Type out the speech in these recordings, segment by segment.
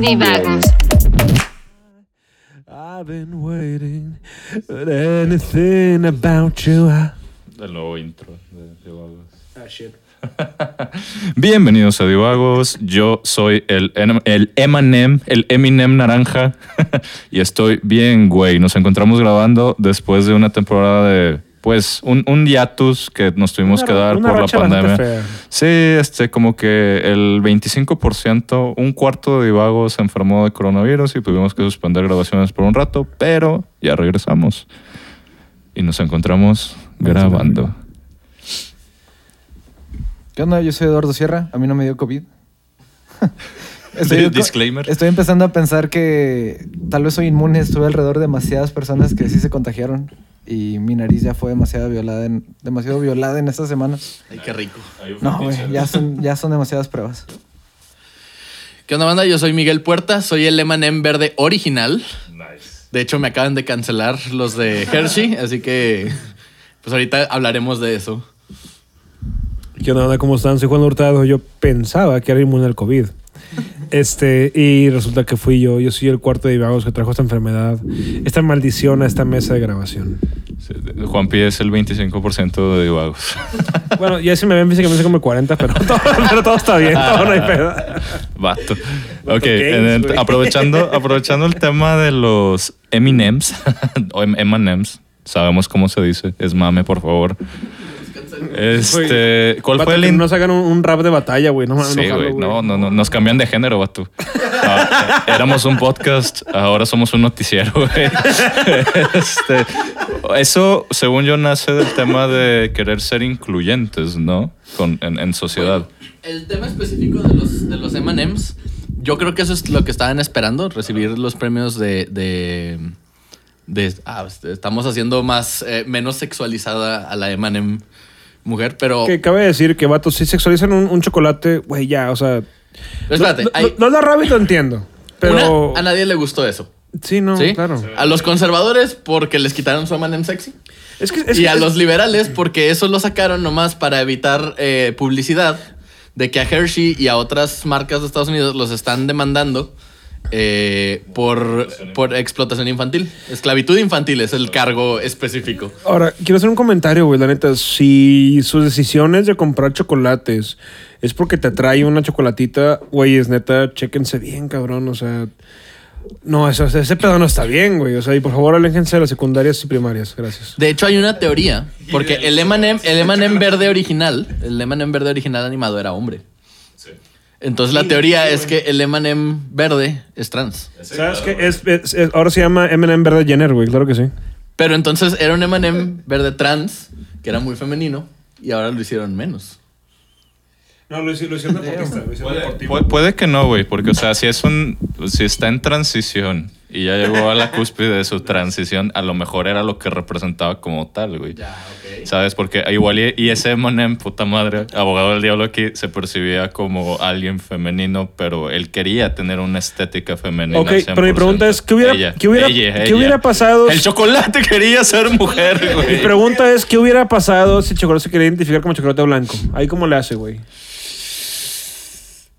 Divagos. I've been waiting for anything about you. I- El nuevo intro de Divagos. Ah, shit. Bienvenidos a Divagos. Yo soy el, el Eminem, el Eminem naranja. y estoy bien, güey. Nos encontramos grabando después de una temporada de, pues, un, un hiatus que nos tuvimos Una que dar por la pandemia. Sí, este, como que el 25%, un cuarto de Divagos se enfermó de coronavirus y tuvimos que suspender grabaciones por un rato, pero ya regresamos. Y nos encontramos grabando. ¿Qué onda? Yo soy Eduardo Sierra. A mí no me dio COVID. Disclaimer. Estoy empezando a pensar que tal vez soy inmune. Estuve alrededor de demasiadas personas que sí se contagiaron. Y mi nariz ya fue demasiado violada en, demasiado violada en esta semana. Ay, qué rico. No, güey. Ya son, ya son demasiadas pruebas. ¿Qué onda, banda? Yo soy Miguel Puerta, soy el M&M verde original. Nice. De hecho, me acaban de cancelar los de Hershey, así que pues ahorita hablaremos de eso. ¿Qué onda? ¿Cómo están? Soy Juan Hurtado. Yo pensaba que era inmune al COVID. Este, y resulta que fui yo. Yo soy el cuarto de divagos que trajo esta enfermedad, esta maldición a esta mesa de grabación. Sí, Juanpi es el 25% de divagos. Bueno, ya si me ven físicamente como 40, pero todo, pero todo está bien, todo no hay pedo. Vato. Vato Ok, games, el- aprovechando, aprovechando el tema de los Eminems o em- M&M's, sabemos cómo se dice. Es mame, por favor. Este, ¿cuál Vato, fue el que in- no sacan un, un rap de batalla, güey. No mames, Sí, no jalo, güey. No, no, no. Nos cambian de género, vato. Ah, éramos un podcast, ahora somos un noticiero, güey. Este, eso, según yo, nace del tema de querer ser incluyentes, ¿no? Con, en, en sociedad. El tema específico de los, de los M&M's, yo creo que eso es lo que estaban esperando, recibir los premios de... de, de- ah, estamos haciendo más, eh, menos sexualizada a la M&M mujer, pero... Que cabe decir que, vato, si sexualizan un, un chocolate, güey, ya, o sea. pero espérate, no, hay- no, no la rabbit lo entiendo. Pero. una- a nadie le gustó eso. Sí, no, ¿Sí? claro. A los conservadores porque les quitaron su M&M sexy. Es que. Es y que- a es- los liberales porque eso lo sacaron nomás para evitar eh, publicidad de que a Hershey y a otras marcas de Estados Unidos los están demandando eh, por, por explotación infantil. Esclavitud infantil es el cargo específico. Ahora, quiero hacer un comentario, güey. La neta, si sus decisiones de comprar chocolates es porque te trae una chocolatita, güey, es neta, chéquense bien, cabrón. O sea. No, eso, ese pedo no está bien, güey. O sea, y por favor, aléjense de las secundarias y primarias. Gracias. De hecho, hay una teoría, porque el M&M, el M&M verde original, el M&M verde original animado era hombre. Entonces la teoría es que el M&M verde es trans. ¿Sabes qué? Es, es- es- ahora se llama M&M Verde Jenner, güey. Claro que sí. Pero entonces era un M&M verde trans, que era muy femenino, y ahora lo hicieron menos. No, lo hicieron, deportista. Pu- puede que no, güey, porque, o sea, si es un. Si está en transición y ya llegó a la cúspide de su transición, a lo mejor era lo que representaba como tal, güey. ¿Sabes? Porque igual y, ese Monem, puta madre, abogado del diablo aquí, se percibía como alguien femenino, pero él quería tener una estética femenina. Ok, pero mi 100%. pregunta es, ¿qué hubiera- Ella, qué hubiera- ella, qué ella. hubiera pasado El chocolate quería ser mujer, Mi güey. pregunta es, ¿qué hubiera pasado si el chocolate se quería identificar como chocolate blanco? Ahí cómo le hace, güey.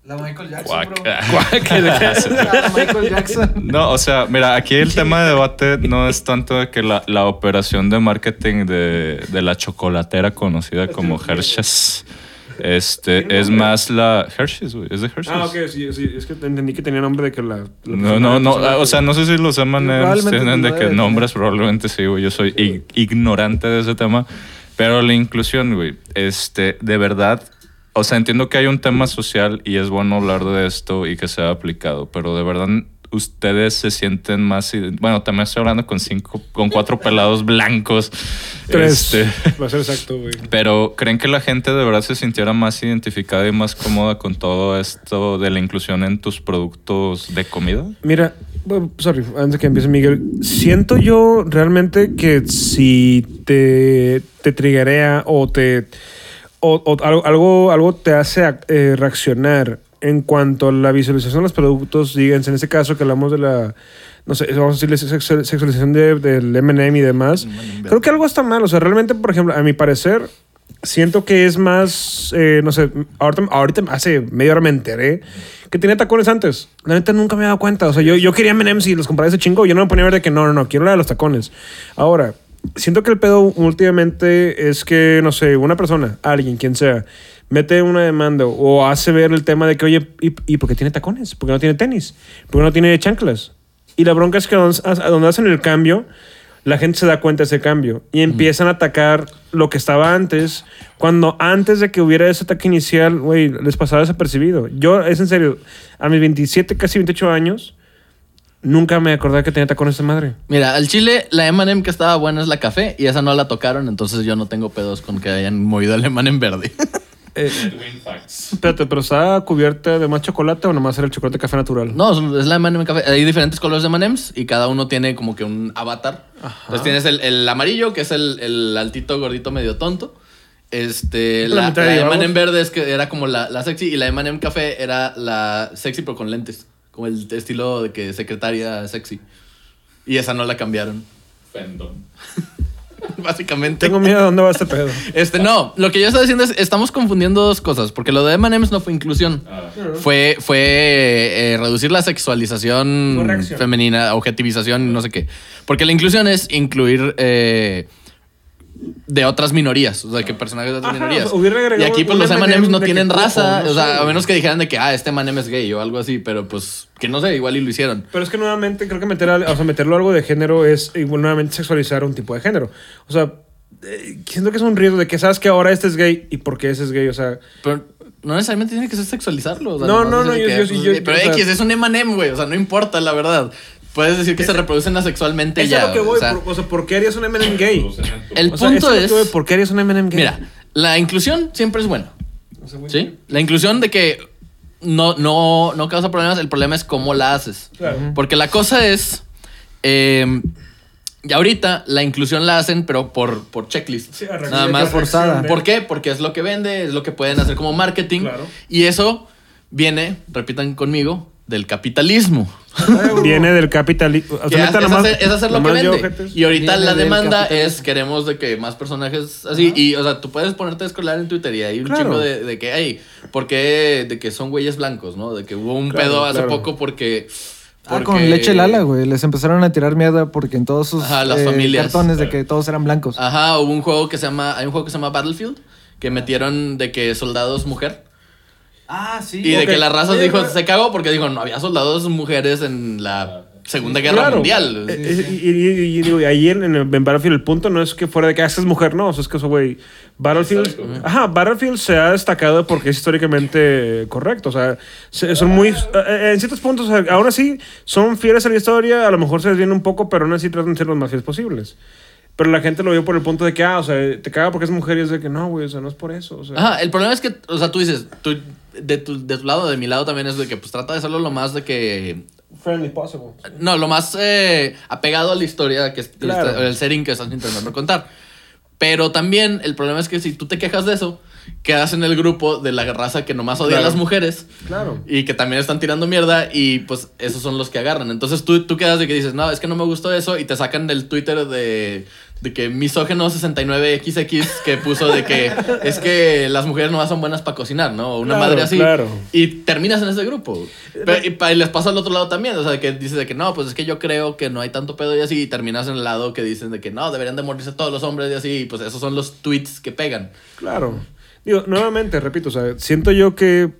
La Michael Jackson, Guaca. La Michael Jackson. No, o sea, mira, aquí el tema de debate no es tanto de que la, la operación de marketing de, de la chocolatera conocida como Hershey's, este, es más la Hershey's, güey, es de Hershey's. Ah, ok, sí, sí, es que entendí que tenía nombre de que la... la No, no, no, ah, o sea, no sé si los Probablemente tienen de que nombres, probablemente sí, güey, yo soy ig- ignorante de ese tema, pero la inclusión, güey, este, de verdad, o sea, entiendo que hay un tema social y es bueno hablar de esto y que sea aplicado, pero de verdad ustedes se sienten más, bueno, también estoy hablando con cinco, con cuatro pelados blancos, Tres. este, Va a ser exacto, güey. pero ¿creen que la gente de verdad se sintiera más identificada y más cómoda con todo esto de la inclusión en tus productos de comida? Mira, sorry, antes de que empiece Miguel, siento yo realmente que si te, te triguea o te... o, o algo, algo, algo te hace ac- eh, reaccionar en cuanto a la visualización de los productos, díganse, en este caso que hablamos de la, no sé, vamos a decirle sex- sexualización de- del M&M y demás, creo que algo está mal. O sea, realmente, por ejemplo, a mi parecer, siento que es más, eh, no sé, ahorita, ahorita hace media hora me enteré que tenía tacones antes. La neta nunca me he dado cuenta. O sea, yo, yo quería M&M's y los compraba ese chingo. Yo no me ponía a ver de que no, no, no, quiero la de los tacones. Ahora, siento que el pedo últimamente es que, no sé, una persona, alguien, quien sea, mete una demanda o hace ver el tema de que, oye, ¿y, y por qué tiene tacones? ¿Por qué no tiene tenis? ¿Por qué no tiene chanclas? Y la bronca es que a donde hacen el cambio, la gente se da cuenta de ese cambio y empiezan a atacar lo que estaba antes, cuando antes de que hubiera ese ataque inicial, güey, les pasaba desapercibido. Yo, es en serio, a mis 27, casi 28 años, nunca me acordaba que tenía tacones de madre. Mira, al chile, la M&M que estaba buena es la café y esa no la tocaron, entonces yo no tengo pedos con que hayan movido el M&M verde. Eh, espérate, ¿pero está cubierta de más chocolate o nomás era el chocolate café natural? no, es la M&M café. Hay diferentes colores de M&M's y cada uno tiene como que un avatar. Entonces tienes el, el amarillo, que es el, el altito, gordito, medio tonto. Este, La la, la M&M verde es que era como la, la sexy y la M&M café era la sexy pero con lentes. Como el estilo de que secretaria sexy. Y esa no la cambiaron. Básicamente. Tengo miedo de dónde va este pedo. Este, no, lo que yo estaba diciendo es, estamos confundiendo dos cosas, porque lo de M&M's no fue inclusión. Fue, fue eh, reducir la sexualización femenina, objetivización, no sé qué. Porque la inclusión es incluir eh, de otras minorías, o sea, que personajes de otras Ajá, minorías. o sea, y aquí, pues, los M&M M&M's no tienen raza, no o sea, sé, a menos que dijeran de que, ah, este M&M es gay o algo así, pero pues, que no sé, igual y lo hicieron. Pero es que nuevamente creo que meter a- o sea, meterlo algo de género es igual nuevamente sexualizar un tipo de género. O sea, eh, siento que es un riesgo de que sabes que ahora este es gay y por qué ese es gay. O sea, Pero no necesariamente tiene que ser sexualizarlo. o sea, No, no, no, yo- yo- pues, yo-. Pero o sea- X es un M&M, güey. O sea, no importa, la verdad. Puedes decir que se reproducen asexualmente es ya. a lo que voy. o sea, por, o sea, ¿por qué harías un M&M gay? el O sea, punto es... que voy, ¿Por qué harías un M&M gay? Mira, la inclusión siempre es buena. ¿Sí? La inclusión de que no, no, no causa problemas, el problema es cómo la haces. Claro. Porque la cosa es... eh, y ahorita la inclusión la hacen, pero por, por checklist. Sí, Nada más forzada. ¿Por qué? Porque es lo que vende, es lo que pueden hacer como marketing. Claro. Y eso viene, repitan conmigo, del capitalismo. Viene del capitalismo. O sea, es, es nomás- hacer, es hacer lo que yo, vende. Y ahorita Viene la demanda es queremos de que más personajes así. Y, o sea, tú puedes ponerte a escolar en Twitter y hay un Claro. chingo de, de que, hey, ¿por qué? De que son güeyes blancos, ¿no? De que hubo un Claro, pedo hace claro. poco porque... Ah, porque- con leche Lala, güey. Les empezaron a tirar mierda porque en todos sus Ajá, las eh, familias. cartones de que todos eran blancos. Ajá, hubo un juego que se llama... Hay un juego que se llama Battlefield que metieron de que soldados mujer. Ah, sí. Y de que la raza dijo, pero- se cagó porque dijo, no había soldados mujeres en la Segunda Guerra Claro. Mundial. Eh, eh, Y, y- y- y digo, y ahí en, en, en Battlefield el punto no es que fuera de que haces mujer, no. O sea, es que eso, güey. Battlefield. Ajá, Battlefield se ha destacado porque es históricamente correcto. O sea, se- son muy. eh, en ciertos puntos, aún así, son fieles a la historia. A lo mejor se desvían un poco, pero aún así tratan de ser los más fieles posibles. Pero la gente lo vio por el punto de que, ah, o sea, te caga porque es mujer y es de que no, güey, o sea, no es por eso. O sea, Ajá, el problema es que, o sea, tú dices, tú, de, tu, de tu lado, de mi lado también es de que pues trata de hacerlo lo más de que... friendly possible. No, lo más eh, apegado a la historia, que Claro. el setting que estás intentando contar. Pero también el problema es que si tú te quejas de eso, quedas en el grupo de la raza que nomás odia a las mujeres. Claro. Y que también están tirando mierda y pues esos son los que agarran. Entonces tú, tú quedas de que dices, no, es que no me gustó eso y te sacan del Twitter de, de que misógeno69XX que puso de que es que las mujeres no son buenas para cocinar, ¿no? Una Claro, madre así. claro. Y terminas en ese grupo. Pero- y, y les pasa al otro lado también, o sea, que dices de que no, pues es que yo creo que no hay tanto pedo y así, y terminas en el lado que dicen de que no, deberían de morirse todos los hombres y así, y pues esos son los tweets que pegan. Claro. Digo, nuevamente, repito, o sea, siento yo que.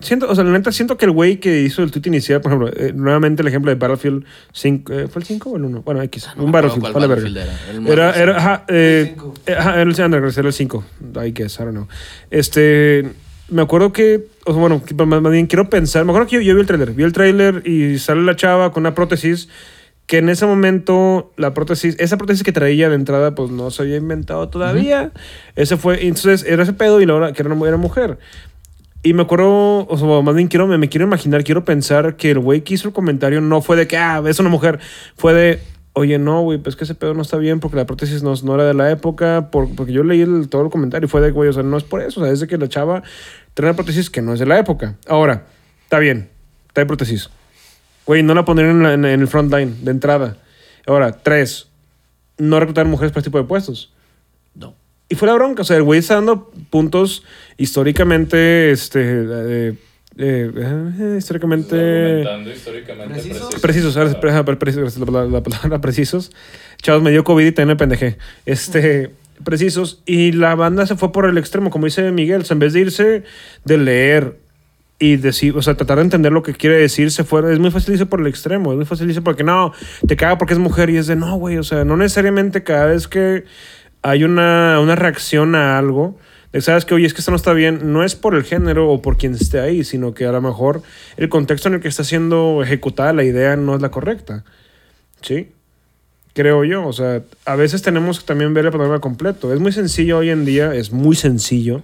Siento, o sea, la neta, siento que el güey que hizo el tweet inicial, por ejemplo, eh, nuevamente el ejemplo de Battlefield 5, eh, ¿fue el 5 o el 1? Bueno, X, no un Battlefield, vale verga. Battlefield era, el Era, ajá, eh, El eh, ajá, era el Underground, era el 5, I guess, I don't know. Este, me acuerdo que, o sea, bueno, más, más bien quiero pensar, me acuerdo que yo, yo vi el tráiler, vi el tráiler y sale la chava con una prótesis que en ese momento la prótesis, esa prótesis que traía de entrada, pues no se había inventado todavía. Ese fue, entonces era ese pedo y la hora que era una era mujer. Y me acuerdo, o sea, más bien quiero, me, me quiero imaginar, quiero pensar que el güey que hizo el comentario no fue de que, ah, es una mujer, fue de, Oye, no, güey, pues que ese pedo no está bien porque la prótesis no, no era de la época. por- porque yo leí todo el comentario y fue de, güey, o sea, no es por eso. O sea, es de que la chava trae una prótesis que no es de la época. Ahora, está bien, trae prótesis. Güey, no la pondrían en- en el front line de entrada. Ahora, tres, no reclutar mujeres para este tipo de puestos. Y fue la bronca. O sea, el güey está dando puntos históricamente, este, eh, eh, eh, históricamente históricamente ¿Precisos? precisos, pre- precisos, la, la- la palabra precisos. Chavos, me dio COVID y también me pendejé. Este, precisos. Y la banda se fue por el extremo, como dice Miguel. O sea, en vez de irse de leer y decir, o sea, tratar de entender lo que quiere decir, se fue. Es muy fácil irse por el extremo. Es muy fácil irse porque no, te caga porque es mujer y es de no, güey. O sea, no necesariamente cada vez que hay una, una reacción a algo. de, Sabes que, oye, es que esto no está bien, no es por el género o por quien esté ahí, sino que a lo mejor el contexto en el que está siendo ejecutada la idea no es la correcta. ¿Sí? Creo yo. O sea, a veces tenemos que también ver el panorama completo. Es muy sencillo hoy en día, es muy sencillo.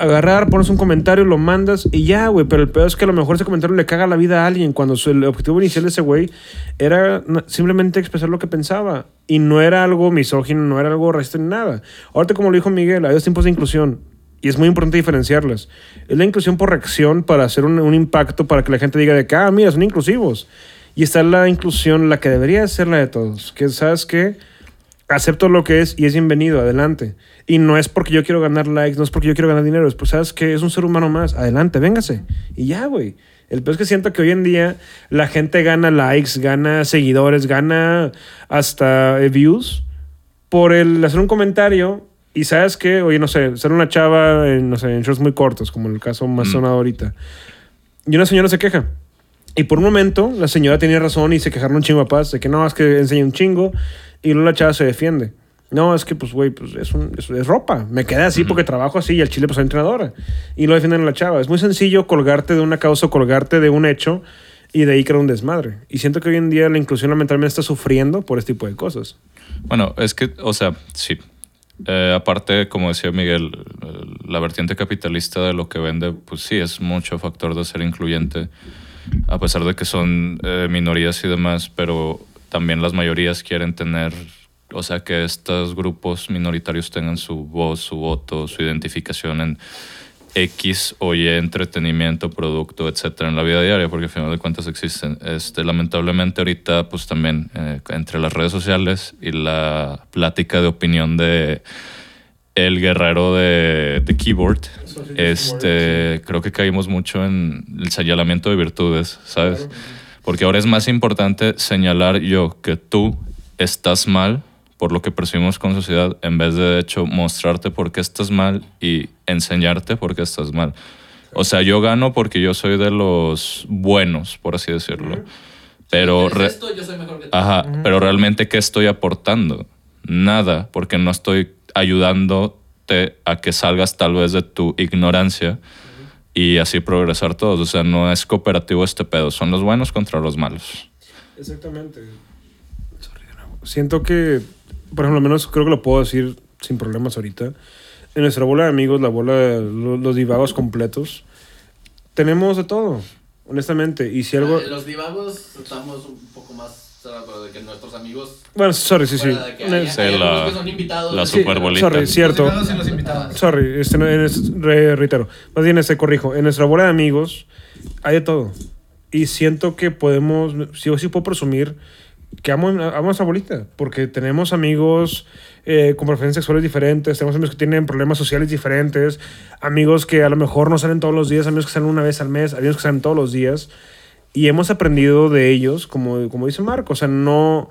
Agarrar, pones un comentario, lo mandas y ya, güey. Pero el peor es que a lo mejor ese comentario le caga la vida a alguien cuando el objetivo inicial de ese güey era simplemente expresar lo que pensaba. Y no era algo misógino, no era algo racista ni nada. Ahorita, como lo dijo Miguel, hay dos tipos de inclusión. Y es muy importante diferenciarlas. Es la inclusión por reacción para hacer un, un impacto para que la gente diga de que, ah, mira, son inclusivos. Y está la inclusión, la que debería ser la de todos. Que, ¿sabes qué? Acepto lo que es y es bienvenido, adelante. Y no es porque yo quiero ganar likes, no es porque yo quiero ganar dinero, es pues sabes que es un ser humano más, adelante, véngase. Y ya, güey. El peor es que siento que hoy en día la gente gana likes, gana seguidores, gana hasta eh, views por el hacer un comentario y sabes que, oye, no sé, ser una chava en, no sé, en shorts muy cortos, como en el caso más Mm. sonado ahorita. Y una señora se queja. Y por un momento la señora tenía razón y se quejaron un chingo a paz de que no, es que enseña un chingo y luego la chava se defiende. No, es que pues, güey, pues es, un- es, es ropa. Me quedé así porque trabajo así y al chile pues soy entrenadora. Y lo defienden a la chava. Es muy sencillo colgarte de una causa o colgarte de un hecho y de ahí crear un desmadre. Y siento que hoy en día la inclusión lamentablemente está sufriendo por este tipo de cosas. Bueno, es que, o sea, sí. Eh, aparte, como decía Miguel, eh, la vertiente capitalista de lo que vende, pues sí, es mucho factor de ser incluyente, a pesar de que son eh, minorías y demás, pero también las mayorías quieren tener, o sea, que estos grupos minoritarios tengan su voz, su voto, su identificación en X o Y entretenimiento, producto, etcétera, en la vida diaria, porque al final de cuentas existen. Este, lamentablemente ahorita, pues también eh, entre las redes sociales y la plática de opinión de el guerrero de, de keyboard, este, creo que caímos mucho en el señalamiento de virtudes, ¿sabes? Porque ahora es más importante señalar yo que tú estás mal por lo que percibimos con sociedad, en vez de, de hecho, mostrarte por qué estás mal y enseñarte por qué estás mal. O sea, yo gano porque yo soy de los buenos, por así decirlo. Pero, Si tú re- eres esto, yo soy mejor que tú. ajá, pero realmente, ¿qué estoy aportando? Nada, porque no estoy ayudándote a que salgas tal vez de tu ignorancia y así progresar todos. O sea, no es cooperativo este pedo, son los buenos contra los malos. Exactamente. Siento que, por ejemplo, al menos creo que lo puedo decir sin problemas ahorita. En nuestra bola de amigos, la bola de lo- los divagos completos, tenemos de todo, honestamente. Y si algo. Los divagos estamos un poco más de que nuestros amigos. Bueno, sorry, sí, sí. que hay- Sí, hay la- algunos que son invitados. la Sí, superbolita. Sorry, cierto. Los. Sorry, este, no- en es- re- reitero. Más bien, este, corrijo. En nuestra bola de amigos hay de todo. Y siento que podemos, sí o sí puedo presumir que amo, amo a nuestra bolita. Porque tenemos amigos eh, con preferencias sexuales diferentes, tenemos amigos que tienen problemas sociales diferentes, amigos que a lo mejor no salen todos los días, amigos que salen una vez al mes, amigos que salen todos los días. Y hemos aprendido de ellos, como, como dice Marco. O sea, no.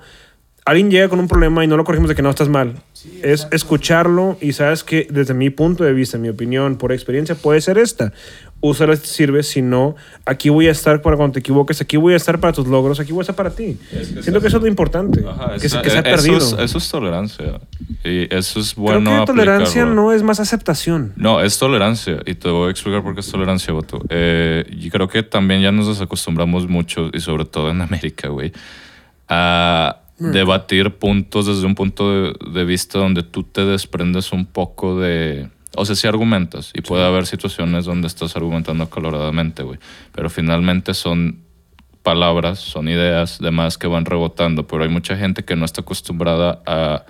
Alguien llega con un problema y no lo corregimos de que no estás mal. es escucharlo y sabes que desde mi punto de vista, mi opinión, por experiencia, puede ser esta. Úsala si te sirve, si no, aquí voy a estar para cuando te equivoques, aquí voy a estar para tus logros, aquí voy a estar para ti. Es que Siento que eso es lo importante, Ajá, que, esa- que se ha eso perdido. Es, eso es tolerancia. Y eso es bueno. Creo que tolerancia no es más aceptación. No, es tolerancia. Y te voy a explicar por qué es tolerancia, Boto. Eh, y creo que también ya nos desacostumbramos mucho, y sobre todo en América, güey, a debatir puntos desde un punto de, de vista donde tú te desprendes un poco de... O sea, sí argumentas. Y puede haber situaciones donde estás argumentando acaloradamente, güey. Pero finalmente son palabras, son ideas, demás que van rebotando, pero hay mucha gente que no está acostumbrada a,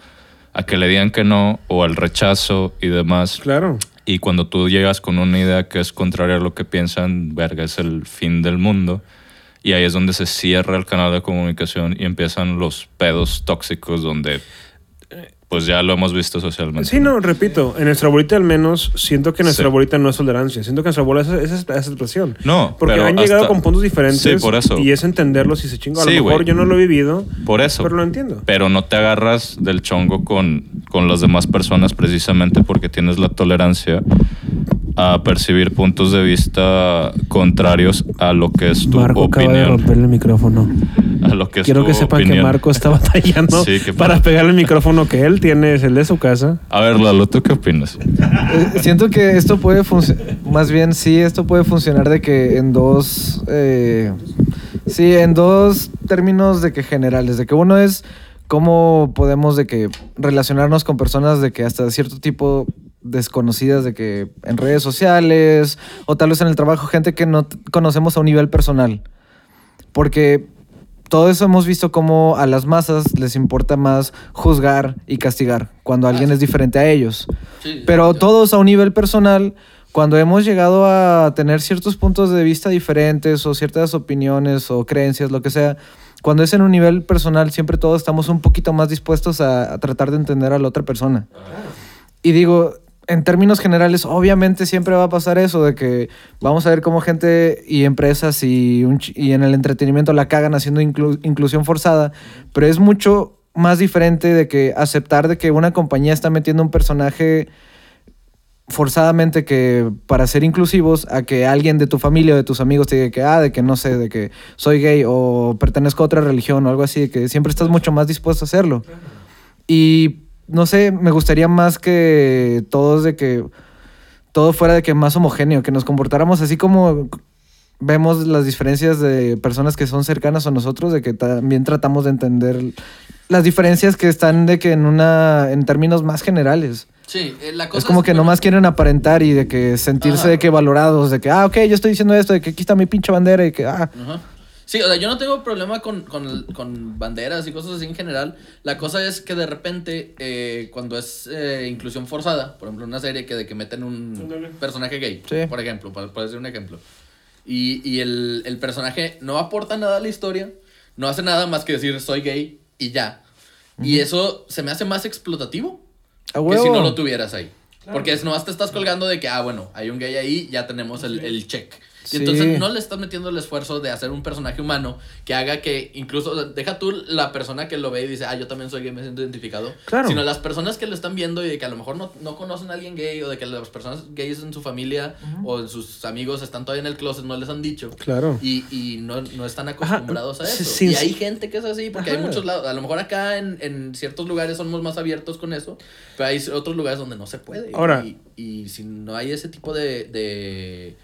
a que le digan que no o al rechazo y demás. Claro. Y cuando tú llegas con una idea que es contraria a lo que piensan, verga, es el fin del mundo. Y ahí es donde se cierra el canal de comunicación y empiezan los pedos tóxicos donde pues ya lo hemos visto socialmente. Sí, no, repito, en nuestra bolita al menos siento que nuestra Sí. bolita no es tolerancia, siento que nuestra bola es esa, esa, esa expresión. No, Porque pero han llegado hasta- con puntos diferentes Sí, por eso. y es entenderlos y se chinga. A Sí, lo mejor güey. yo no lo he vivido, Por eso. pero lo entiendo. Pero no te agarras del chongo con, con las demás personas precisamente porque tienes la tolerancia a percibir puntos de vista contrarios a lo que es tu Marco acaba de opinión. romper el micrófono. A lo que es Quiero tu que sepan que opinión. Marco está batallando Sí, para padre. pegarle el micrófono que él tiene, es el de su casa. A ver, Lalo, ¿tú qué opinas? Eh, Siento que esto puede funcionar, más bien sí, esto puede funcionar de que en dos, eh, sí, en dos términos de que generales, de que uno es cómo podemos de que relacionarnos con personas de que hasta cierto tipo desconocidas de que en redes sociales o tal vez en el trabajo, gente que no conocemos a un nivel personal. Porque todo eso hemos visto como a las masas les importa más juzgar y castigar cuando alguien es diferente a ellos. Sí, Pero sí. todos a un nivel personal, cuando hemos llegado a tener ciertos puntos de vista diferentes o ciertas opiniones o creencias, lo que sea, cuando es en un nivel personal, siempre todos estamos un poquito más dispuestos a, a tratar de entender a la otra persona. Y digo, en términos generales, obviamente siempre va a pasar eso, de que vamos a ver cómo gente y empresas y, un ch- y en el entretenimiento la cagan haciendo inclu- inclusión forzada, pero es mucho más diferente de que aceptar de que una compañía está metiendo un personaje forzadamente que para ser inclusivos a que alguien de tu familia o de tus amigos te diga que ah de que no sé de que soy gay o pertenezco a otra religión o algo así de que siempre estás mucho más dispuesto a hacerlo. Y no sé me gustaría más que todos de que todo fuera de que más homogéneo que nos comportáramos así como vemos las diferencias de personas que son cercanas a nosotros de que también tratamos de entender las diferencias que están de que en una en términos más generales Sí, eh, la cosa es como que bueno, nomás quieren aparentar y de que sentirse Ajá. de que valorados, de que, ah, ok, yo estoy diciendo esto, de que aquí está mi pinche bandera y que, ah, Ajá. Sí, o sea, yo no tengo problema con, con, con banderas y cosas así en general. La cosa es que de repente, eh, cuando es eh, inclusión forzada, por ejemplo, una serie que de que meten un personaje gay, Sí. por ejemplo, por, por decir un ejemplo, y, y el, el personaje no aporta nada a la historia, no hace nada más que decir soy gay y ya. Y eso se me hace más explotativo a que si no lo tuvieras ahí. Porque es nomás te estás colgando de que, ah, bueno, hay un gay ahí, ya tenemos el, el check. Y entonces no le estás metiendo el esfuerzo de hacer un personaje humano que haga que incluso, o sea, deja tú la persona que lo ve y dice, ah, yo también soy gay, me siento identificado. Claro. Sino las personas que lo están viendo y de que a lo mejor no, no conocen a alguien gay o de que las personas gays en su familia o en sus amigos están todavía en el closet, no les han dicho. Claro. Y, y no, no están acostumbrados a eso. sí, y sí. hay gente que es así, porque hay muchos lados. A lo mejor acá en, en ciertos lugares somos más abiertos con eso, pero hay otros lugares donde no se puede. Ahora- Y, y si no hay ese tipo de. de,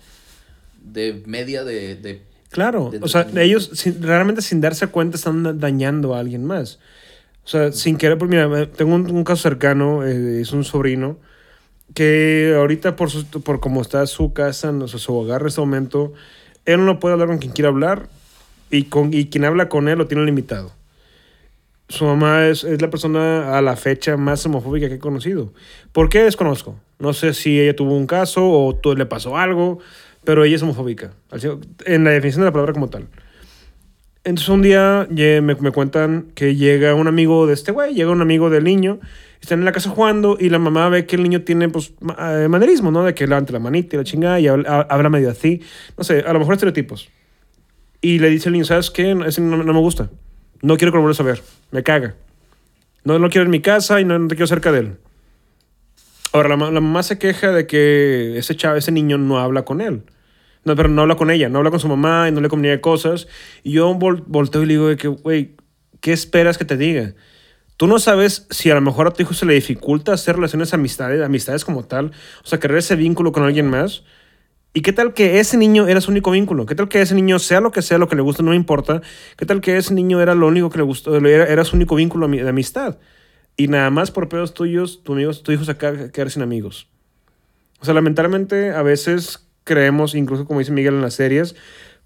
de media de. de Claro, de o sea, entretenimiento. ellos sin- realmente sin darse cuenta están da- dañando a alguien más. O sea, sin querer, pues mira, tengo un, un caso cercano, eh, es un sobrino, que ahorita por, su, por cómo está su casa, no sé, su hogar en este momento, él no puede hablar con quien quiera hablar y, con, y quien habla con él lo tiene limitado. Su mamá es, es la persona a la fecha más homofóbica que he conocido. ¿Por qué desconozco? No sé si ella tuvo un caso o tú- le pasó algo, pero ella es homofóbica. En la definición de la palabra como tal. Entonces un día me, me cuentan que llega un amigo de este güey, llega un amigo del niño, están en la casa jugando y la mamá ve que el niño tiene pues eh, manerismo, ¿no? De que levanta la manita y la chingada y habla, ha- habla medio así. No sé, a lo mejor estereotipos. Y le dice al niño, ¿sabes qué? Ese no, no me gusta. No quiero que lo vuelvas a ver. Me caga. No lo quiero en mi casa y no, no te quiero cerca de él. Ahora, la mamá se queja de que ese chavo, ese niño no habla con él. No, pero no habla con ella, no habla con su mamá y no le comunica cosas. Y yo vol- volteo y le digo que, güey, ¿qué esperas que te diga? Tú no sabes si a lo mejor a tu hijo se le dificulta hacer relaciones amistades, amistades como tal, o sea, crear ese vínculo con alguien más. ¿Y qué tal que ese niño era su único vínculo? ¿Qué tal que ese niño, sea lo que sea, lo que le gusta, no me importa? ¿Qué tal que ese niño era lo único que le gustó, era, su único vínculo de amistad? Y nada más por pedos tuyos, tu, amigo, tu hijo se acaba de quedar sin amigos. O sea, lamentablemente a veces creemos, incluso como dice Miguel en las series,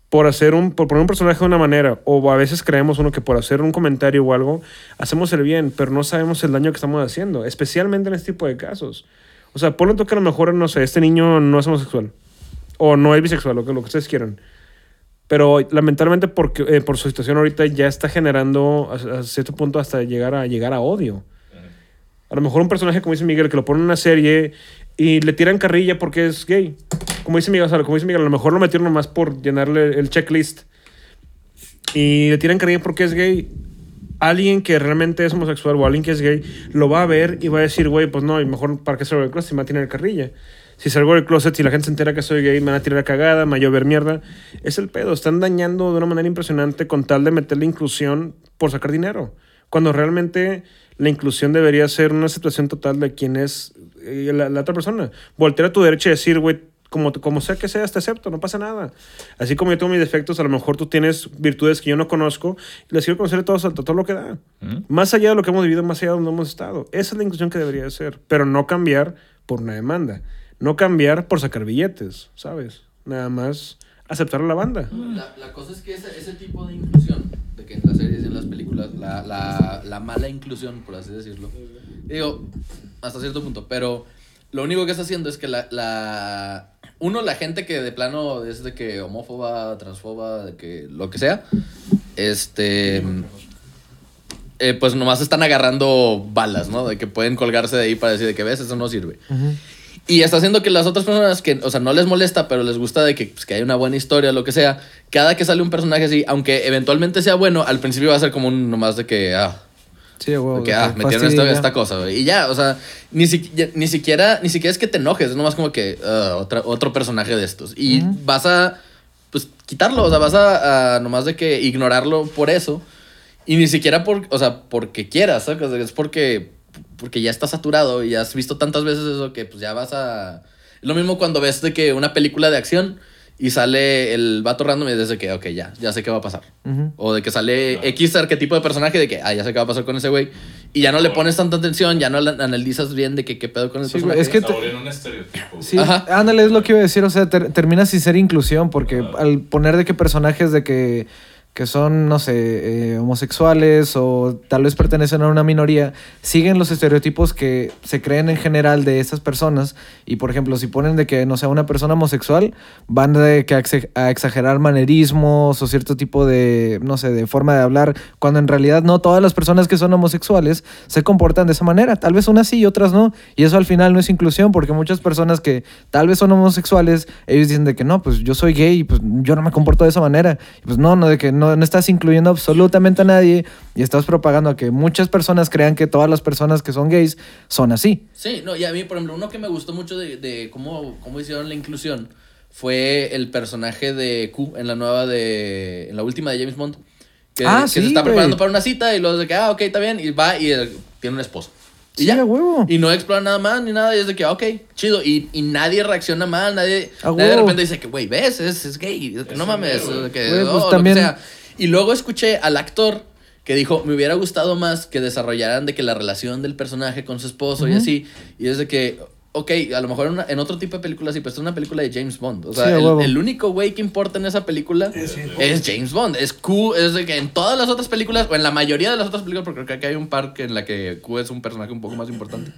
por hacer un, por poner un personaje de una manera, o a veces creemos uno que por hacer un comentario o algo, hacemos el bien, pero no sabemos el daño que estamos haciendo, especialmente en este tipo de casos. O sea, ponle tú que a lo mejor, no sé, este niño no es homosexual, o no es bisexual, lo que, lo que ustedes quieran. Pero lamentablemente porque, eh, por su situación ahorita ya está generando a, a cierto punto hasta llegar a, llegar a odio. A lo mejor un personaje, como dice Miguel, que lo pone en una serie y le tiran carrilla porque es gay. Como dice Miguel, o sea, como dice Miguel, a lo mejor lo metieron nomás por llenarle el checklist. Y le tiran carrilla porque es gay. Alguien que realmente es homosexual o alguien que es gay lo va a ver y va a decir, güey, pues no, y mejor para qué salgo del closet si me va a tirar carrilla. Si salgo del closet, si la gente se entera que soy gay, me van a tirar cagada, me va a llover mierda. Es el pedo. Están dañando de una manera impresionante con tal de meterle inclusión por sacar dinero. Cuando realmente la inclusión debería ser una aceptación total de quién es eh, la, la otra persona. Voltear a tu derecha y decir, güey, como, como sea que seas, te acepto, no pasa nada. Así como yo tengo mis defectos, a lo mejor tú tienes virtudes que yo no conozco y les quiero conocer a todos a todo lo que da. Más allá de lo que hemos vivido, más allá de donde hemos estado. Esa es la inclusión que debería de ser, pero no cambiar por una demanda. No cambiar por sacar billetes, ¿sabes? Nada más aceptar a la banda. La, la cosa es que ese, ese tipo de inclusión, de que en las series y en las películas, la, la, la mala inclusión, por así decirlo, digo, hasta cierto punto, pero lo único que está haciendo es que la, la uno, la gente que de plano es de que homófoba, transfoba, de que lo que sea, este, eh, pues nomás están agarrando balas, ¿no? De que pueden colgarse de ahí para decir de que ves, eso no sirve. Y está haciendo que las otras personas que, o sea, no les molesta, pero les gusta de que, pues, que hay una buena historia, lo que sea, cada que sale un personaje así, aunque eventualmente sea bueno, al principio va a ser como un nomás de que, ah, Sí, güey. de que, ah, metieron esta, esta cosa, güey. Y ya, o sea, ni, si- ya- ni siquiera, ni siquiera es que te enojes, es nomás como que ah, otra, otro personaje de estos. Y vas a, pues, quitarlo, o sea, vas a, a nomás de que ignorarlo por eso. Y ni siquiera por, o sea, porque quieras, ¿sabes? Es porque, porque ya está saturado y has visto tantas veces eso que pues ya vas a... Es lo mismo cuando ves de que una película de acción y sale el vato random y desde que, ok, ya, ya sé qué va a pasar. Ujú. O de que sale X arquetipo de personaje de que, ah, ya sé qué va a pasar con ese güey. Y ya no le pones tanta atención, ya no analizas bien de que qué pedo con el Sí, personaje. güey, es que te- un estereotipo. Sí, Ajá. ándale, es lo que iba a decir. O sea, ter- termina sin ser inclusión, porque al poner de que personajes de que, que son, no sé, eh, homosexuales o tal vez pertenecen a una minoría, siguen los estereotipos que se creen en general de esas personas. Y por ejemplo, si ponen de que no sea una persona homosexual, van de que a exagerar manerismos o cierto tipo de, no sé, de forma de hablar, cuando en realidad no todas las personas que son homosexuales se comportan de esa manera. Tal vez unas sí y otras no. Y eso al final no es inclusión, porque muchas personas que tal vez son homosexuales, ellos dicen de que no, pues yo soy gay pues yo no me comporto de esa manera. Y pues no, no, de que no, no estás incluyendo absolutamente a nadie y estás propagando a que muchas personas crean que todas las personas que son gays son así. Sí, no, y a mí, por ejemplo, uno que me gustó mucho de, de cómo, cómo hicieron la inclusión fue el personaje de Q en la nueva de. en la última de James Bond. Que, Ah, que sí, se está preparando para una cita y luego de que, ah, ok, está bien, y va y eh, tiene un esposo. Y Sí, ya. a huevo. Y no explora nada más ni nada. Y es de que, ok, chido. Y, y nadie reacciona mal. Nadie, A nadie de repente dice que, güey, ves, es, es gay. Es que no mames. güey. que, Güey, oh, pues lo que también- sea. Y luego escuché al actor que dijo, me hubiera gustado más que desarrollaran de que la relación del personaje con su esposo y así. Y es de que, ok, a lo mejor en, una- en otro tipo de películas sí, pero esta es una película de James Bond. O sea, Sí, el, el único güey que importa en esa película es James Bond. Es Q, es de que en todas las otras películas, o en la mayoría de las otras películas, porque creo que hay un par que en la que Q es un personaje un poco más importante.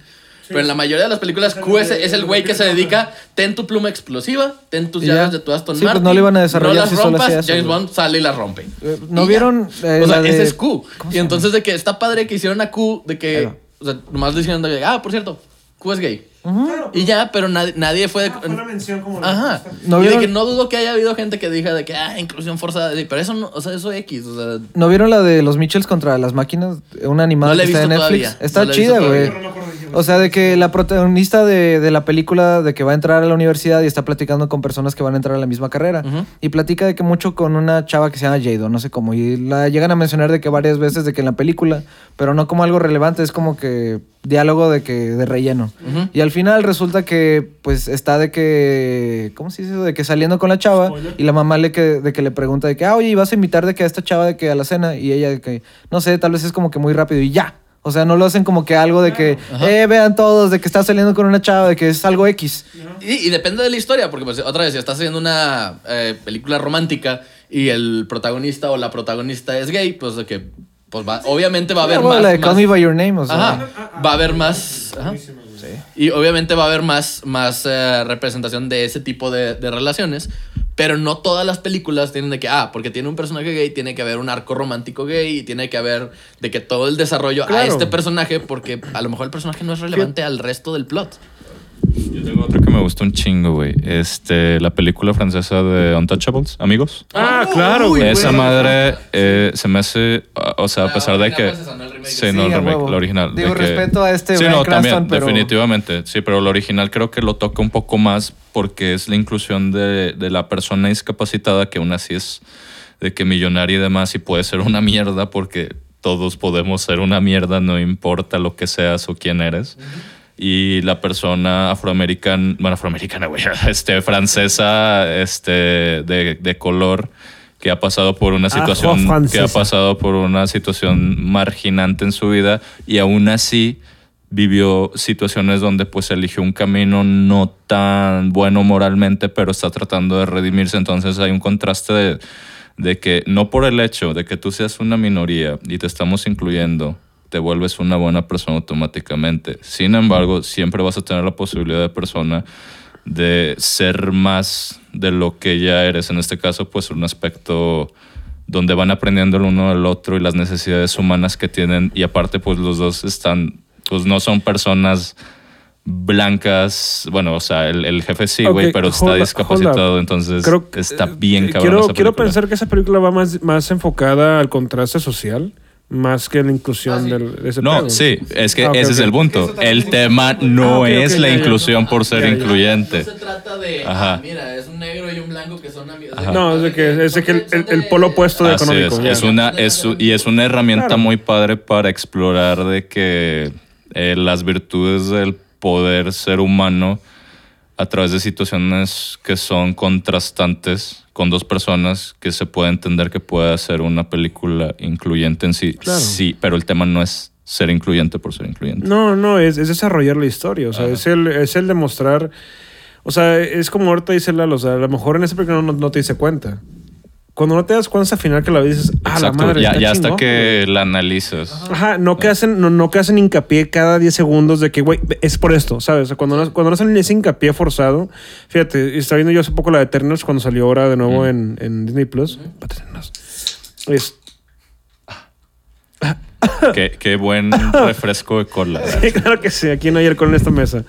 Pero en la mayoría de las películas, Q es, es el güey que se dedica, ten tu pluma explosiva, ten tus llaves de tu Aston Sí, pues Martin. no le iban a desarrollar no las si solo rompas, hacía eso, James. Bond sale y las rompe. Eh, ¿no Y vieron, eh, o sea, la de- ese es Q. ¿Cómo Y entonces de que está padre que hicieron a Q, de que, va. o sea, nomás diciendo que, ah, por cierto, Q es gay. Claro, Y ya, pero nadie, nadie fue... ah, fue una mención como... Ajá. ¿No y de vieron? que no dudo que haya habido gente que diga de que, ah, inclusión forzada. Sí, Pero eso no, o sea, eso X. O sea, ¿No vieron la de los Mitchells contra las máquinas? Una animada No la he que está en visto Netflix. todavía. Está No chida, güey. O sea, de que la protagonista de, de la película de que va a entrar a la universidad y está platicando con personas que van a entrar a la misma carrera. Y platica de que mucho con una chava que se llama Jado, no sé cómo. Y la llegan a mencionar de que varias veces de que en la película, pero no como algo relevante, es como que diálogo de que de relleno. Y al final resulta que pues está de que ¿cómo se dice? eso? De que saliendo con la chava Spoiler. y la mamá le que de que le pregunta de que, "Ah, oye, ¿y vas a invitar de que a esta chava de que a la cena?" y ella de que no sé, tal vez es como que muy rápido y ya. O sea, no lo hacen como que algo de que, eh, vean todos, de que está saliendo con una chava, de que es algo X. Y, y depende de la historia, porque pues, otra vez, si estás haciendo una eh, película romántica y el protagonista o la protagonista es gay, pues de que pues va- obviamente va a haber Bueno, más, la de más- Call Me By Your Name, o sea. Ajá, va a haber más ajá. y obviamente va a haber más más eh, representación de ese tipo de, de relaciones, pero no todas las películas tienen de que ah, porque tiene un personaje gay, tiene que haber un arco romántico gay y tiene que haber de que todo el desarrollo a este personaje porque a lo mejor el personaje no es relevante al resto del plot. Yo tengo otro que me gustó un chingo, güey. Este, la película francesa de Untouchables, amigos. Ah, claro, güey. Esa madre eh, se me hace, ah, o sea, a La pesar de que... pues. Sí, no el remake, la original. Digo, de que- respeto a este Sí, Bryan no, también, Cranston, pero- definitivamente. Sí, pero el original creo que lo toca un poco más porque es la inclusión de, de la persona discapacitada que aún así es de que millonaria y demás y puede ser una mierda porque todos podemos ser una mierda, no importa lo que seas o quién eres. Y la persona afroamericana, bueno, afroamericana, güey, este, francesa, este, de, de color, que ha pasado por una Ah, situación, que ha pasado por una situación marginante en su vida y aún así vivió situaciones donde pues eligió un camino no tan bueno moralmente, pero está tratando de redimirse. Entonces hay un contraste de, de que no por el hecho de que tú seas una minoría y te estamos incluyendo, te vuelves una buena persona automáticamente. Sin embargo, siempre vas a tener la posibilidad de persona de ser más de lo que ya eres. En este caso, pues un aspecto donde van aprendiendo el uno del otro y las necesidades humanas que tienen. Y aparte, pues los dos están, pues no son personas blancas. Bueno, o sea, el, el jefe sí, güey, pero está up, discapacitado. Entonces Creo está bien eh, cabrón. Quiero, esa quiero película. pensar que esa película va más, más enfocada al contraste social, más que la inclusión Ah, sí. del, de ese No, pedo. sí, es que Ah, ese es el punto. El tema no Ah, es la ya, ya. inclusión por ser Ya, ya. incluyente. No se trata de, Ajá. mira, es un negro y un blanco que son amigos. Ajá. No, es de que, es de que el, el- polo opuesto de Así económico. es, una, es, y es una herramienta Claro. muy padre para explorar de que eh, las virtudes del poder ser humano a través de situaciones que son contrastantes con dos personas que se puede entender que puede ser una película incluyente en sí, Claro. sí, pero el tema no es ser incluyente por ser incluyente. No, no, es, es desarrollar la historia. O sea, Ajá. es el, es el demostrar. O sea, es como ahorita dice Lalo. O sea, a lo mejor en ese película no, no te dice cuenta. Cuando no te das cuenta al final que la ves, dices, ah, la madre. ya, está ya hasta que la analizas. Ajá, no que hacen, no, no que hacen hincapié cada 10 segundos de que, güey, es por esto, ¿sabes? O sea, cuando no, cuando no hacen ese hincapié forzado. Fíjate, estaba viendo yo hace poco la de Eternals cuando salió ahora de nuevo en, en Disney Plus. Patrocínanos. Es, qué, qué buen refresco de cola. Sí, claro que sí. Aquí no hay alcohol en esta mesa.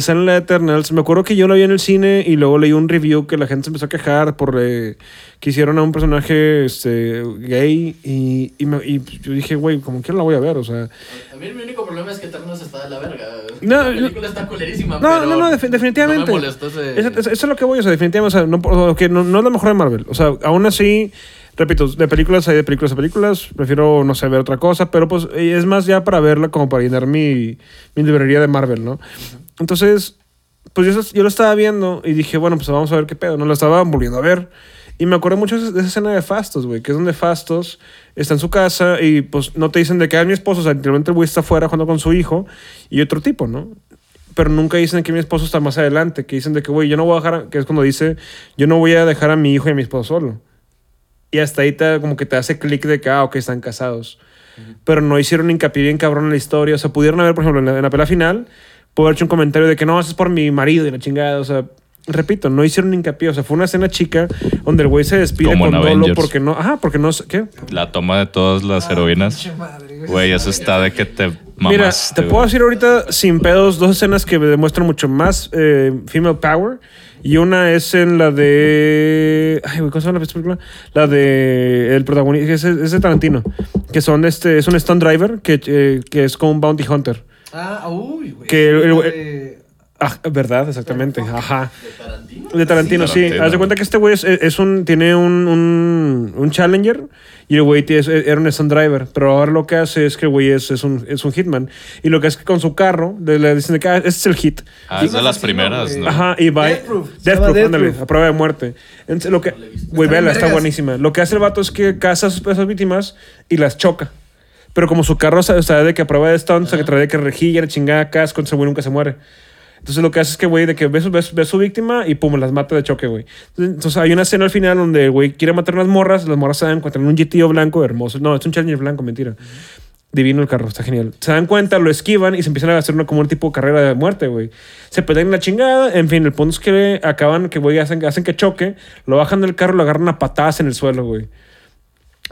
Sale la Eternals. Me acuerdo que yo la vi en el cine y luego leí un review que la gente se empezó a quejar por eh, que hicieron a un personaje este, gay. Y, y, me- y yo dije, güey, como quiera la voy a ver. O sea, A mí mi único problema es que Eternos está de la verga. No, la película está culerísima. no, pero no, no, defi- definitivamente. No me molestó ese. Eso, es lo que voy, o sea, definitivamente, o sea, no, o que no, no es la mejor de Marvel. O sea, aún así, repito, de películas hay de películas a películas. Prefiero, no sé, ver otra cosa, pero pues es más ya para verla como para llenar mi, mi librería de Marvel, ¿no? Entonces, pues yo, yo lo estaba viendo y dije, bueno, pues vamos a ver qué pedo, ¿no? Lo estaba volviendo a ver. Y me acuerdo mucho de esa- escena de Fastos, güey, que es donde Fastos está en su casa y pues no te dicen de que es mi esposo, o sea, literalmente el güey está afuera jugando con su hijo y otro tipo, ¿no? pero nunca dicen que mi esposo está más adelante, que dicen de que, güey, yo no voy a dejar, a- que es cuando dice, yo no voy a dejar a mi hijo y a mi esposo solo. Y hasta ahí te, como que te hace clic de que, ah, ok, están casados. Pero no hicieron hincapié bien cabrón en la historia. O sea, pudieron haber, por ejemplo, en la, en la final, pudo haber hecho un comentario de que no, eso es por mi marido y la chingada. O sea, repito, no hicieron hincapié. O sea, fue una escena chica donde el güey se despide Como con dolo porque no, ajá, porque no, ¿qué? La toma de todas las heroínas. Güey, eso está de que te mamaste. Mira, te puedo decir ahorita sin pedos dos escenas que me demuestran mucho más eh, female power. Y una es en la de. Ay, güey, ¿cómo se llama la película? La de. El protagonista. Es, es de Tarantino. Que son este. Es un stunt driver que, eh, que es como un bounty hunter. Ah, uy, güey. Que el- el- de- Ah, verdad, exactamente. Ajá. ¿De Tarantino? De Tarantino, sí. Tarantino. Haz de cuenta que este güey es, es un, tiene un, un, un Challenger y el güey es- era un stunt driver. Pero ahora lo que hace es que el güey es, es, un, es un hitman. Y lo que hace es que con su carro le, le dicen que ah, este es el hit. Ah, es de las primeras. ¿no? Ajá, y va. Death Proof. Death Proof, ándale, a prueba de muerte. Entonces, lo que. Güey, Está vela, está buenísima. Lo que hace el vato es que caza a sus- a esas víctimas y las choca. Pero como su carro o sea, de que a prueba de stunts, o sea, que trae de que rejilla, la chingada, casco, el güey nunca se muere. Entonces lo que hace es que, güey, de que ve, su- ve su- ve su víctima y pum, las mata de choque, güey. Entonces hay una escena al final donde güey quiere matar a las morras, las morras se dan cuenta en un GTO blanco hermoso. No, es un Challenger blanco, mentira. Divino el carro, está genial. Se dan cuenta, lo esquivan y se empiezan a hacer una, como un tipo de carrera de muerte, güey. Se pelean la chingada. En fin, el punto es que acaban, que, güey, hacen, hacen que choque, lo bajan del carro, lo agarran a patadas en el suelo, güey.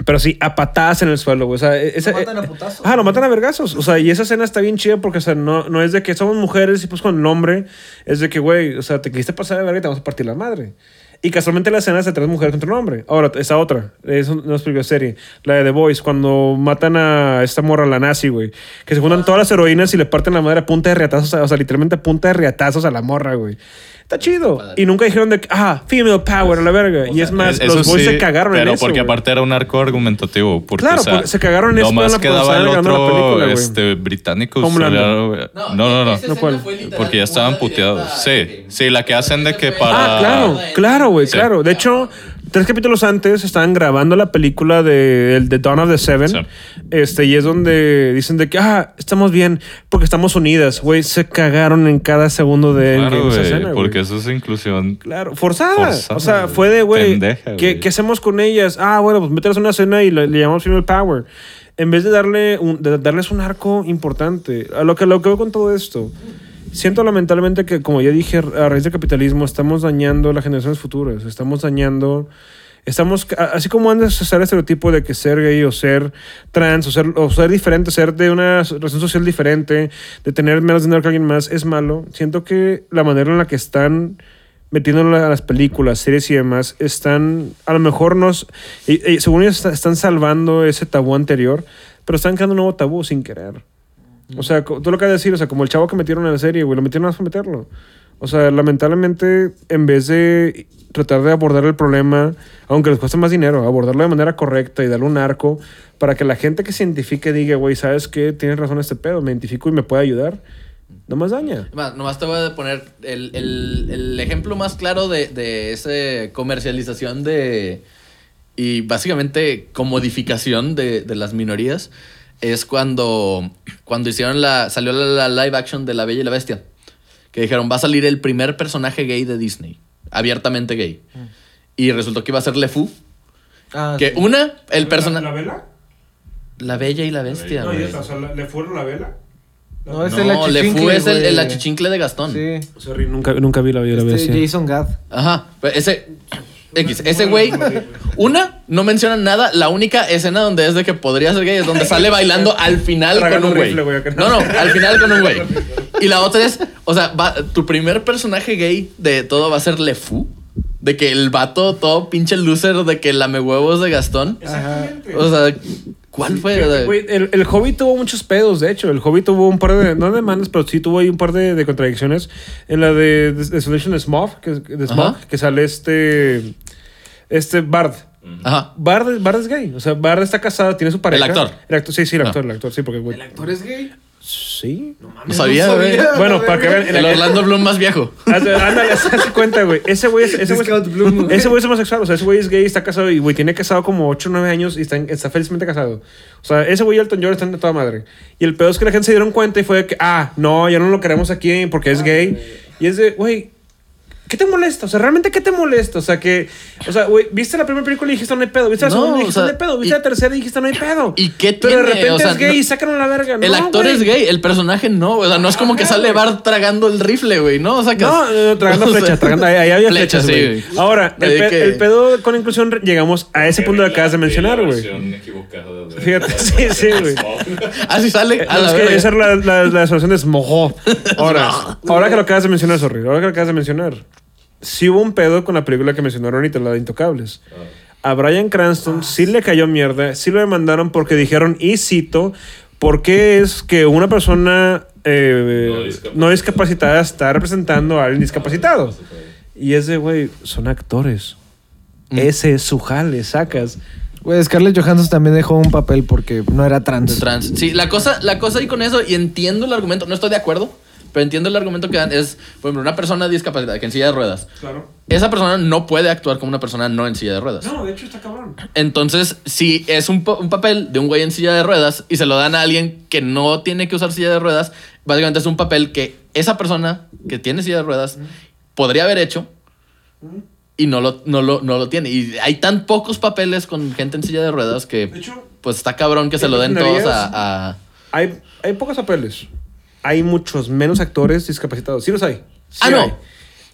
Pero sí, a patadas en el suelo, güey. O sea, ese, Lo matan a eh, putazos. Ah, lo matan a vergazos. O sea, y esa escena está bien chida porque, o sea, no, no es de que somos mujeres y pues con el hombre. Es de que, güey, o sea, te quisiste pasar de verga y te vamos a partir la madre. Y casualmente la escena es de tres mujeres contra un hombre. Ahora, esa otra, es un- una película serie, la de The Boys, cuando matan a esta morra, la nazi, güey. Que se juntan todas las heroínas y le parten la madre a punta de riatazos, o sea, literalmente a punta de riatazos a la morra, güey. Está chido. Y nunca dijeron de que, ah, female power a la verga. y es más, Eso los boys sí, se cagaron en Pero eso, porque güey. aparte era un arco argumentativo. Porque, Claro, o sea, porque se cagaron en eso Nomás en la- cuando quedaba el otro película, este, británico. Australiano. No, no, no. No, Porque ya estaban puteados. Sí, sí, la que hacen de que para. Ah, claro, claro, güey, Sí. claro. De hecho, tres capítulos antes estaban grabando la película de, de Dawn of the Seven. Sí. Este, y es donde dicen de que, ah, estamos bien porque estamos unidas. Güey, se cagaron en cada segundo de Claro, Endgame esa escena, porque eso es inclusión. Claro, forzada. Forzada, o sea, fue de, güey, ¿qué, güey. ¿qué hacemos con ellas? Ah, bueno, pues en una escena y le, le llamamos Female Power. En vez de, darle un- de darles un arco importante. A lo que, lo que veo con todo esto. Siento lamentablemente que, como ya dije, a raíz del capitalismo estamos dañando las generaciones futuras. Estamos dañando... Estamos, así como antes está el estereotipo de que ser gay o ser trans o ser, o ser diferente, ser de una relación social diferente, de tener menos dinero que alguien más, es malo. Siento que la manera en la que están metiéndolo a las películas, series y demás, están, a lo mejor nos, según ellos está- están salvando ese tabú anterior, pero están creando un nuevo tabú sin querer. O sea, tú lo que decir, o sea, como el chavo que metieron en la serie, güey, lo metieron más para meterlo. O sea, lamentablemente, en vez de tratar de abordar el problema, aunque les cueste más dinero, abordarlo de manera correcta y darle un arco para que la gente que se identifique diga, güey, ¿sabes qué? Tienes razón este pedo, me identifico y me puede ayudar. No más daña. Más, nomás te voy a poner el, el- el ejemplo más claro de, de esa comercialización de. Y básicamente comodificación de, de las minorías. Es cuando, cuando hicieron la. Salió la, la live action de La Bella y la Bestia. Que dijeron, va a salir el primer personaje gay de Disney. Abiertamente gay. Y resultó que iba a ser LeFou. Ah, Que sí. una, el personaje. vela? La Bella y la Bestia, No, o sea, ¿le fueron la vela? No, es No, el LeFou achichincle, es el, el achichincle de Gastón. Sí. Sorry, nunca, nunca vi la Bella y la Este, Bestia. Jason Gad. Ajá. pero Ese. X, ese güey. Una, no menciona nada. La única escena donde es de que podría ser gay es donde sale bailando al final con un güey. No, no, al final con un güey. Y la otra es, o sea, va- tu primer personaje gay de todo va a ser LeFou. De que el vato todo pinche loser de que lame huevos de Gastón. Exactamente. O sea, ¿cuál fue? Güey, el, el Hobbit tuvo muchos pedos, de hecho. El Hobbit tuvo un par de, no demandas, pero sí tuvo ahí un par de, de contradicciones. En la de, de, de Solution de Smog, que, de Smog, Ajá. que sale este, este Bard. Ajá. Bard, Bard es gay. O sea, Bard está casado, tiene su pareja. El actor. El actor, sí, sí, el Ah. actor, el actor, sí, porque, güey. actor es gay? Sí. No sabía, güey. Bueno, para que vean. El Orlando Bloom más viejo. Ándale, hazte cuenta, güey. Ese güey es, ese güey, güey es homosexual. O sea, ese güey es gay, está casado y, güey, tiene casado como 8 o 9 años y está, está felizmente casado. O sea, ese güey y Elton John están de toda madre. Y el pedo es que la gente se dieron cuenta y fue de que, ah, no, ya no lo queremos aquí porque es gay. Y es de, güey, ¿qué te molesta? O sea, ¿realmente qué te molesta? O sea, que, o sea, güey, ¿viste la primera película y dijiste no hay pedo? ¿Viste la No, segunda y o dijiste sea, no hay pedo? ¿Viste y- la tercera y dijiste no hay pedo? ¿Y qué Pero de tiene? repente O sea, es gay no- y a la verga. El No, actor güey. es gay, el personaje no. O sea, no es como que sale Bart tragando el rifle, güey, ¿no? O sea, que. No, no, tragando sea, flechas, tragando, ahí, ahí había flechas, flechas, sí, güey. Ahora, el, Ahí pe- que- el pedo con inclusión, llegamos a ese punto que acabas de mencionar, güey. Fíjate, sí, sí, güey. Así sale. A No, la es que esa es la, la, la solución de Smogo. Ahora, ahora que lo acabas de mencionar, sorry, ahora que lo acabas de mencionar, sí hubo un pedo con la película que mencionaron ahorita, la de Intocables. A Brian Cranston sí le cayó mierda, sí lo demandaron porque dijeron, y cito, ¿por qué es que una persona eh, No discapacitada. no discapacitada está representando a alguien discapacitado? Y es de, güey, son actores. Ese es su jale, sacas. Güey, Scarlett Johansson también dejó un papel porque no era trans. Trans. Sí, la cosa, la cosa ahí con eso, y entiendo el argumento, no estoy de acuerdo, pero entiendo el argumento que dan, es, por ejemplo, una persona discapacitada que en silla de ruedas. Claro. Esa persona no puede actuar como una persona no en silla de ruedas. No, de hecho está cabrón. Entonces, si es un, un papel de un güey en silla de ruedas y se lo dan a alguien que no tiene que usar silla de ruedas, básicamente es un papel que esa persona que tiene silla de ruedas podría haber hecho y no lo, no, lo, no lo tiene. Y hay tan pocos papeles con gente en silla de ruedas que De hecho, pues está cabrón que se ¿te lo den todos a... a- Hay, hay pocos papeles. Hay muchos menos actores discapacitados. Sí los hay. Sí Ah, no. hay.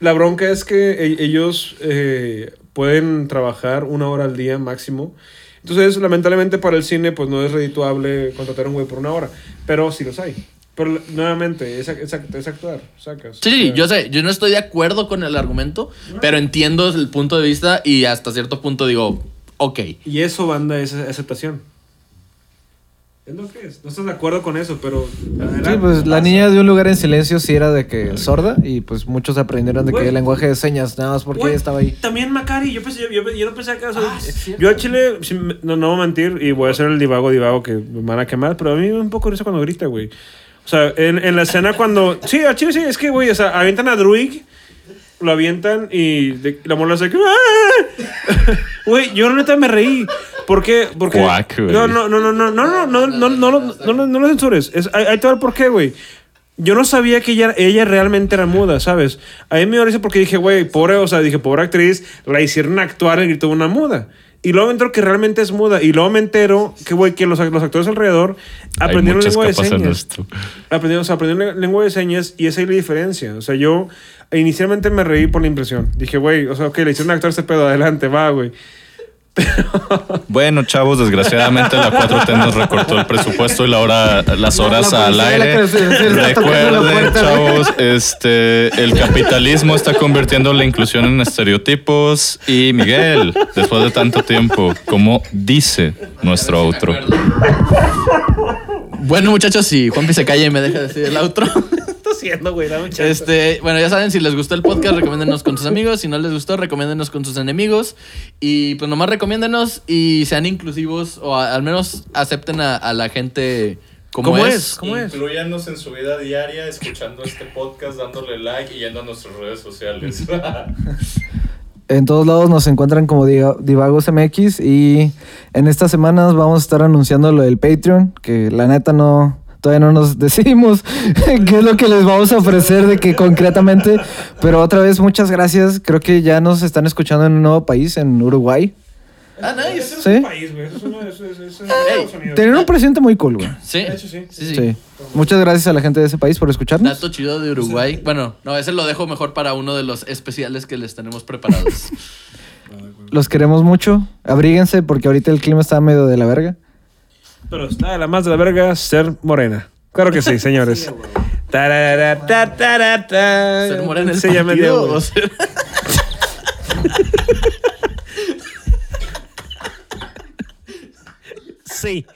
La bronca es que e- ellos eh, pueden trabajar una hora al día máximo. Entonces, lamentablemente para el cine, pues no es redituable contratar a un güey por una hora. Pero sí los hay. Pero nuevamente, es, es, es actuar, sacas. Sí, sí, yo sé, yo no estoy de acuerdo con el argumento, pero entiendo el punto de vista y hasta cierto punto digo, ok. Y eso, banda, es aceptación. Es lo que es. No estás de acuerdo con eso, pero. Sí, pues la niña de un lugar en silencio sí era de que sorda y pues muchos aprendieron de que el lenguaje de señas, nada más porque ella estaba ahí. También Macari, yo pensé, yo, yo no pensé que o sea, Ah, yo a Chile, si me- no, no voy a mentir, y voy a hacer el divago, divago que me van a quemar, pero a mí me da un poco risa cuando grita, güey. O sea, en, en la escena cuando. Sí, a Chile sí, es que, güey, o sea, avientan a Druig, lo avientan y de- la mola se. ¡Ah! Güey, yo neta me reí. ¿Por qué? Porque. Cuac, no, no, no, no, no, no, no, no, no, no, no, no, no, no lo censures. Es, ahí ahí te va el por qué, güey. Yo no sabía que ella, ella realmente era muda, ¿sabes? A mí me risa porque dije, güey, pobre, o sea, dije, pobre actriz, la hicieron actuar en grito de una muda. Y luego me entero que realmente es muda. Y luego me entero que, güey, que los, los actores alrededor aprendieron lengua de señas. Aprendieron, o sea, aprendieron lengua de señas y esa es la diferencia. O sea, yo inicialmente me reí por la impresión. Dije, güey, o sea, ok, le hicieron actuar este pedo, adelante, va, güey. Bueno, chavos, desgraciadamente la 4T nos recortó el presupuesto y la hora, las La- horas la al aire. la Recuerden, chavos, este, el capitalismo está convirtiendo la inclusión en estereotipos. Y Miguel, después de tanto tiempo, como dice nuestro outro. Bueno, muchachos, si Juanpi se calla y me deja decir el outro. está haciendo, güey? Este, bueno, ya saben, si les gustó el podcast, recomiéndenos con sus amigos. Si no les gustó, recomiéndenos con sus enemigos. Y pues nomás recomiéndenos y sean inclusivos o a- al menos acepten a, a la gente como, ¿Cómo es. es? ¿Cómo es? Incluyanos en su vida diaria, escuchando este podcast, dándole like y yendo a nuestras redes sociales. En todos lados nos encuentran como Divagos MX y en estas semanas vamos a estar anunciando lo del Patreon, que la neta no, todavía no nos decidimos qué es lo que les vamos a ofrecer de que concretamente, pero otra vez muchas gracias, creo que ya nos están escuchando en un nuevo país, en Uruguay. Ah, nice. Eso es ¿Sí? un país, güey. Eso es uno- eso es- eso es Estados Unidos. Tienen un presidente muy cool, güey. Sí. De hecho, sí. Sí, sí. Sí. Muchas gracias a la gente de ese país por escucharnos. Dato chido de Uruguay. Bueno, no, ese lo dejo mejor para uno de los especiales que les tenemos preparados. Los queremos mucho. Abríguense porque ahorita el clima está medio de la verga. Pero está de la más de la verga ser morena. Claro que sí, señores. Tarara, ta, tara, ta. Ser morena el Sí, ya me dio, partido, o see.